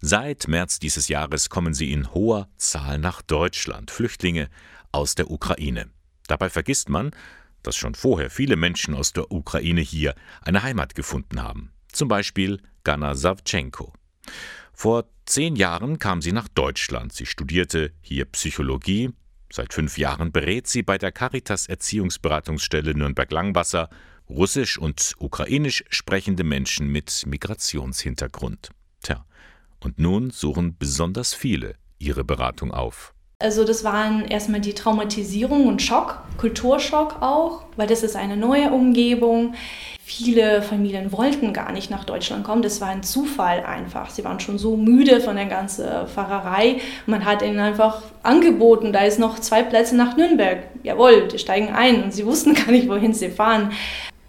Seit März dieses Jahres kommen sie in hoher Zahl nach Deutschland, Flüchtlinge aus der Ukraine. Dabei vergisst man, dass schon vorher viele Menschen aus der Ukraine hier eine Heimat gefunden haben. Zum Beispiel Gana Savchenko. Vor zehn Jahren kam sie nach Deutschland. Sie studierte hier Psychologie. Seit fünf Jahren berät sie bei der Caritas Erziehungsberatungsstelle Nürnberg-Langwasser russisch und ukrainisch sprechende Menschen mit Migrationshintergrund. Und nun suchen besonders viele ihre Beratung auf. Also das waren erstmal die Traumatisierung und Schock, Kulturschock auch, weil das ist eine neue Umgebung. Viele Familien wollten gar nicht nach Deutschland kommen, das war ein Zufall einfach. Sie waren schon so müde von der ganzen Fahrerei. Man hat ihnen einfach angeboten, da ist noch zwei Plätze nach Nürnberg. Jawohl, die steigen ein und sie wussten gar nicht, wohin sie fahren.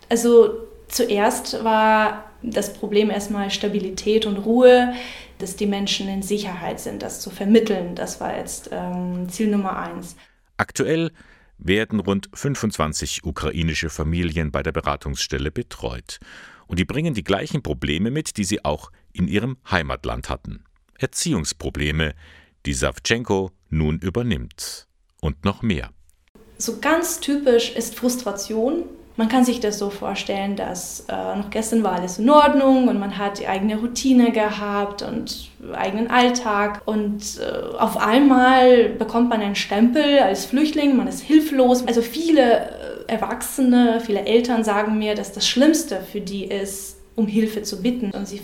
Also zuerst war das Problem erstmal Stabilität und Ruhe dass die Menschen in Sicherheit sind, das zu vermitteln. Das war jetzt ähm, Ziel Nummer eins. Aktuell werden rund 25 ukrainische Familien bei der Beratungsstelle betreut. Und die bringen die gleichen Probleme mit, die sie auch in ihrem Heimatland hatten. Erziehungsprobleme, die Savchenko nun übernimmt. Und noch mehr. So ganz typisch ist Frustration man kann sich das so vorstellen, dass äh, noch gestern war alles in Ordnung und man hat die eigene Routine gehabt und eigenen Alltag und äh, auf einmal bekommt man einen Stempel als Flüchtling, man ist hilflos. Also viele äh, Erwachsene, viele Eltern sagen mir, dass das Schlimmste für die ist, um Hilfe zu bitten und sie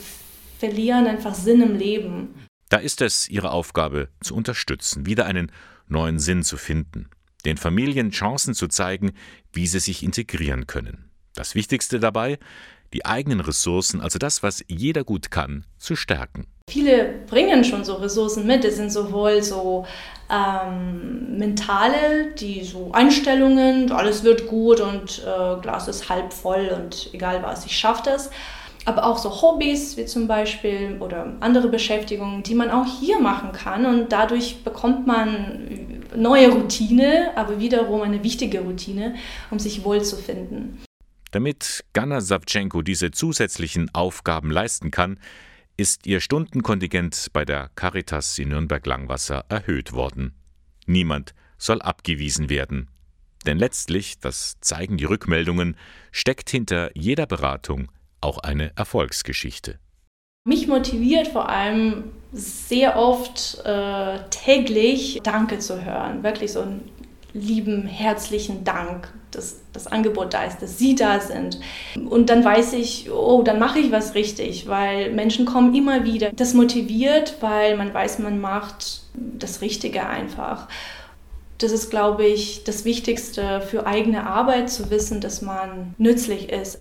verlieren einfach Sinn im Leben. Da ist es ihre Aufgabe zu unterstützen, wieder einen neuen Sinn zu finden den Familien Chancen zu zeigen, wie sie sich integrieren können. Das Wichtigste dabei, die eigenen Ressourcen, also das, was jeder gut kann, zu stärken. Viele bringen schon so Ressourcen mit. Es sind sowohl so ähm, mentale, die so Einstellungen, alles wird gut und äh, Glas ist halb voll und egal was, ich schaffe das aber auch so Hobbys wie zum Beispiel oder andere Beschäftigungen, die man auch hier machen kann und dadurch bekommt man neue Routine, aber wiederum eine wichtige Routine, um sich wohlzufinden. Damit Ganna Savchenko diese zusätzlichen Aufgaben leisten kann, ist ihr Stundenkontingent bei der Caritas in Nürnberg-Langwasser erhöht worden. Niemand soll abgewiesen werden. Denn letztlich, das zeigen die Rückmeldungen, steckt hinter jeder Beratung auch eine Erfolgsgeschichte. Mich motiviert vor allem sehr oft äh, täglich Danke zu hören. Wirklich so einen lieben, herzlichen Dank, dass das Angebot da ist, dass Sie da sind. Und dann weiß ich, oh, dann mache ich was richtig, weil Menschen kommen immer wieder. Das motiviert, weil man weiß, man macht das Richtige einfach. Das ist, glaube ich, das Wichtigste für eigene Arbeit, zu wissen, dass man nützlich ist.